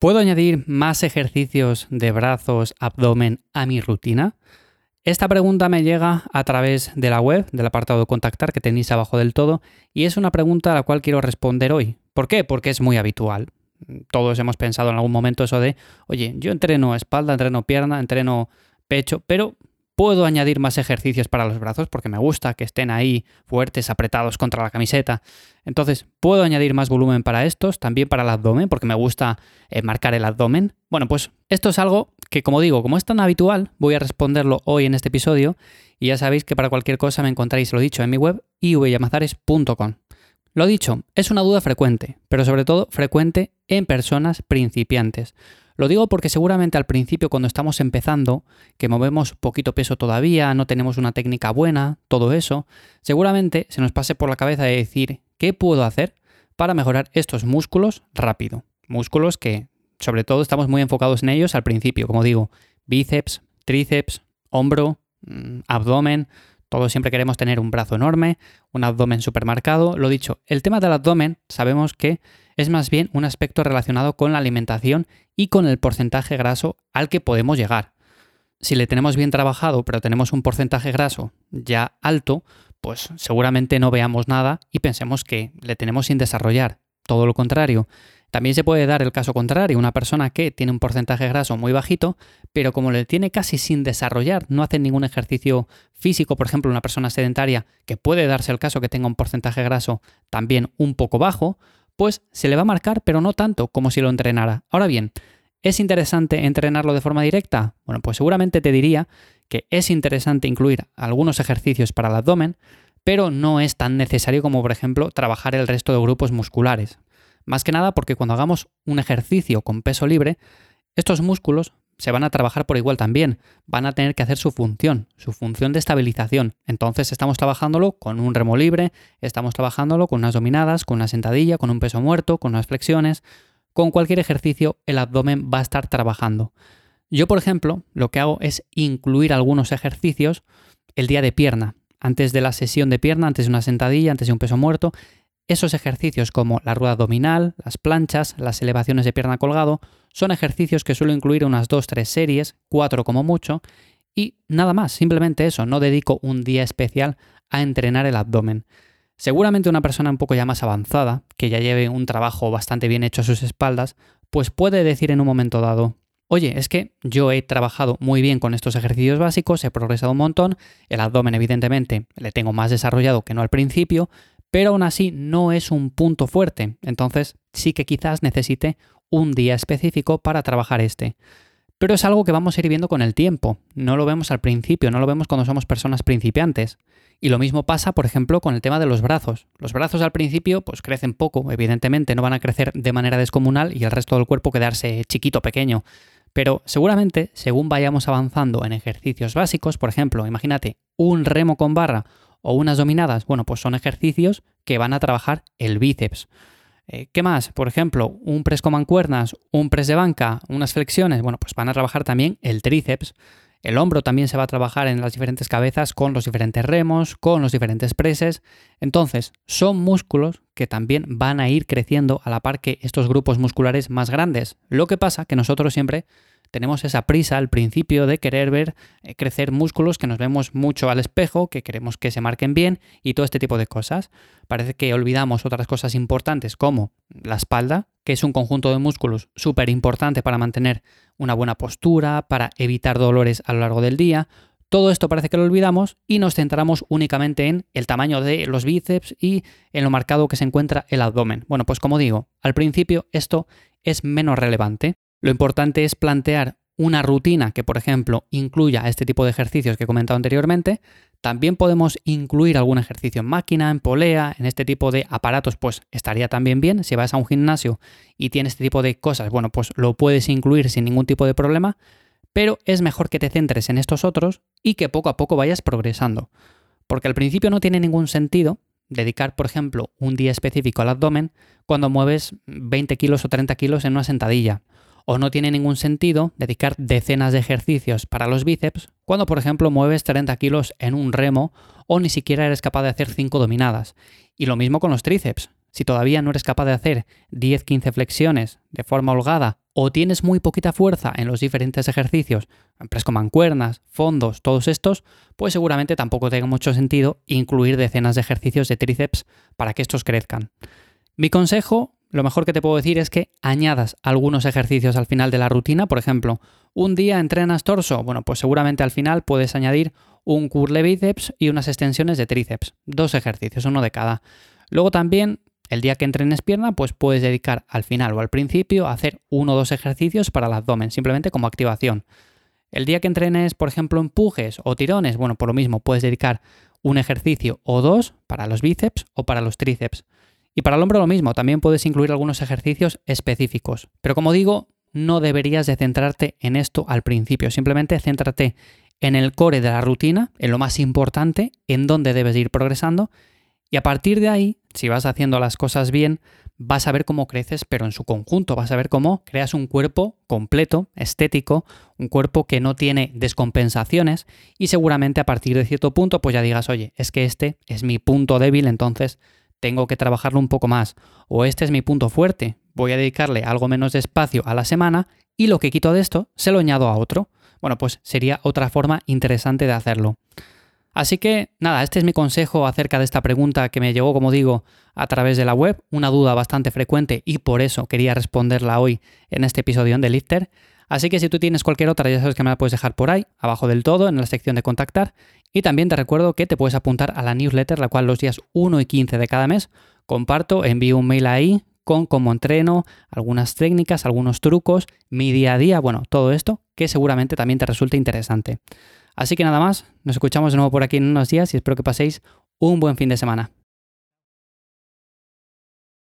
¿Puedo añadir más ejercicios de brazos, abdomen a mi rutina? Esta pregunta me llega a través de la web, del apartado contactar que tenéis abajo del todo, y es una pregunta a la cual quiero responder hoy. ¿Por qué? Porque es muy habitual. Todos hemos pensado en algún momento eso de, oye, yo entreno espalda, entreno pierna, entreno pecho, pero Puedo añadir más ejercicios para los brazos porque me gusta que estén ahí fuertes, apretados contra la camiseta. Entonces, puedo añadir más volumen para estos, también para el abdomen, porque me gusta eh, marcar el abdomen. Bueno, pues esto es algo que, como digo, como es tan habitual, voy a responderlo hoy en este episodio. Y ya sabéis que para cualquier cosa me encontráis, lo dicho, en mi web, ivyamazares.com. Lo dicho, es una duda frecuente, pero sobre todo frecuente en personas principiantes. Lo digo porque seguramente al principio cuando estamos empezando, que movemos poquito peso todavía, no tenemos una técnica buena, todo eso, seguramente se nos pase por la cabeza de decir, ¿qué puedo hacer para mejorar estos músculos rápido? Músculos que sobre todo estamos muy enfocados en ellos al principio, como digo, bíceps, tríceps, hombro, mm, abdomen, todos siempre queremos tener un brazo enorme, un abdomen supermarcado. Lo dicho, el tema del abdomen sabemos que es más bien un aspecto relacionado con la alimentación y con el porcentaje graso al que podemos llegar. Si le tenemos bien trabajado, pero tenemos un porcentaje graso ya alto, pues seguramente no veamos nada y pensemos que le tenemos sin desarrollar. Todo lo contrario. También se puede dar el caso contrario, una persona que tiene un porcentaje graso muy bajito, pero como le tiene casi sin desarrollar, no hace ningún ejercicio físico, por ejemplo, una persona sedentaria, que puede darse el caso que tenga un porcentaje graso también un poco bajo, pues se le va a marcar, pero no tanto como si lo entrenara. Ahora bien, ¿es interesante entrenarlo de forma directa? Bueno, pues seguramente te diría que es interesante incluir algunos ejercicios para el abdomen, pero no es tan necesario como, por ejemplo, trabajar el resto de grupos musculares. Más que nada porque cuando hagamos un ejercicio con peso libre, estos músculos se van a trabajar por igual también, van a tener que hacer su función, su función de estabilización. Entonces estamos trabajándolo con un remo libre, estamos trabajándolo con unas dominadas, con una sentadilla, con un peso muerto, con unas flexiones, con cualquier ejercicio el abdomen va a estar trabajando. Yo, por ejemplo, lo que hago es incluir algunos ejercicios el día de pierna, antes de la sesión de pierna, antes de una sentadilla, antes de un peso muerto, esos ejercicios como la rueda abdominal, las planchas, las elevaciones de pierna colgado, son ejercicios que suelo incluir unas 2-3 series, 4 como mucho, y nada más, simplemente eso, no dedico un día especial a entrenar el abdomen. Seguramente una persona un poco ya más avanzada, que ya lleve un trabajo bastante bien hecho a sus espaldas, pues puede decir en un momento dado, oye, es que yo he trabajado muy bien con estos ejercicios básicos, he progresado un montón, el abdomen evidentemente le tengo más desarrollado que no al principio, pero aún así no es un punto fuerte, entonces sí que quizás necesite un día específico para trabajar este. Pero es algo que vamos a ir viendo con el tiempo, no lo vemos al principio, no lo vemos cuando somos personas principiantes. Y lo mismo pasa, por ejemplo, con el tema de los brazos. Los brazos al principio pues crecen poco, evidentemente no van a crecer de manera descomunal y el resto del cuerpo quedarse chiquito, pequeño. Pero seguramente, según vayamos avanzando en ejercicios básicos, por ejemplo, imagínate un remo con barra o unas dominadas, bueno, pues son ejercicios que van a trabajar el bíceps. Eh, ¿Qué más? Por ejemplo, un press con mancuernas, un press de banca, unas flexiones, bueno, pues van a trabajar también el tríceps. El hombro también se va a trabajar en las diferentes cabezas con los diferentes remos, con los diferentes preses. Entonces, son músculos que también van a ir creciendo a la par que estos grupos musculares más grandes. Lo que pasa que nosotros siempre tenemos esa prisa al principio de querer ver eh, crecer músculos que nos vemos mucho al espejo, que queremos que se marquen bien y todo este tipo de cosas. Parece que olvidamos otras cosas importantes como la espalda, que es un conjunto de músculos súper importante para mantener una buena postura, para evitar dolores a lo largo del día. Todo esto parece que lo olvidamos y nos centramos únicamente en el tamaño de los bíceps y en lo marcado que se encuentra el abdomen. Bueno, pues como digo, al principio esto es menos relevante. Lo importante es plantear una rutina que, por ejemplo, incluya este tipo de ejercicios que he comentado anteriormente. También podemos incluir algún ejercicio en máquina, en polea, en este tipo de aparatos, pues estaría también bien. Si vas a un gimnasio y tienes este tipo de cosas, bueno, pues lo puedes incluir sin ningún tipo de problema, pero es mejor que te centres en estos otros y que poco a poco vayas progresando. Porque al principio no tiene ningún sentido dedicar, por ejemplo, un día específico al abdomen cuando mueves 20 kilos o 30 kilos en una sentadilla o no tiene ningún sentido dedicar decenas de ejercicios para los bíceps cuando, por ejemplo, mueves 30 kilos en un remo o ni siquiera eres capaz de hacer 5 dominadas. Y lo mismo con los tríceps. Si todavía no eres capaz de hacer 10-15 flexiones de forma holgada o tienes muy poquita fuerza en los diferentes ejercicios, press mancuernas, fondos, todos estos, pues seguramente tampoco tenga mucho sentido incluir decenas de ejercicios de tríceps para que estos crezcan. Mi consejo, lo mejor que te puedo decir es que añadas algunos ejercicios al final de la rutina, por ejemplo, un día entrenas torso, bueno, pues seguramente al final puedes añadir un curl bíceps y unas extensiones de tríceps, dos ejercicios, uno de cada. Luego también el día que entrenes pierna, pues puedes dedicar al final o al principio a hacer uno o dos ejercicios para el abdomen, simplemente como activación. El día que entrenes, por ejemplo, empujes o tirones, bueno, por lo mismo, puedes dedicar un ejercicio o dos para los bíceps o para los tríceps. Y para el hombro lo mismo, también puedes incluir algunos ejercicios específicos. Pero como digo, no deberías de centrarte en esto al principio, simplemente céntrate en el core de la rutina, en lo más importante, en dónde debes ir progresando. Y a partir de ahí, si vas haciendo las cosas bien, vas a ver cómo creces, pero en su conjunto, vas a ver cómo creas un cuerpo completo, estético, un cuerpo que no tiene descompensaciones. Y seguramente a partir de cierto punto pues ya digas, oye, es que este es mi punto débil, entonces tengo que trabajarlo un poco más, o este es mi punto fuerte, voy a dedicarle algo menos de espacio a la semana y lo que quito de esto se lo añado a otro. Bueno, pues sería otra forma interesante de hacerlo. Así que nada, este es mi consejo acerca de esta pregunta que me llegó, como digo, a través de la web, una duda bastante frecuente y por eso quería responderla hoy en este episodio de Lifter. Así que si tú tienes cualquier otra, ya sabes que me la puedes dejar por ahí, abajo del todo, en la sección de contactar. Y también te recuerdo que te puedes apuntar a la newsletter, la cual los días 1 y 15 de cada mes comparto, envío un mail ahí con cómo entreno, algunas técnicas, algunos trucos, mi día a día, bueno, todo esto que seguramente también te resulte interesante. Así que nada más, nos escuchamos de nuevo por aquí en unos días y espero que paséis un buen fin de semana.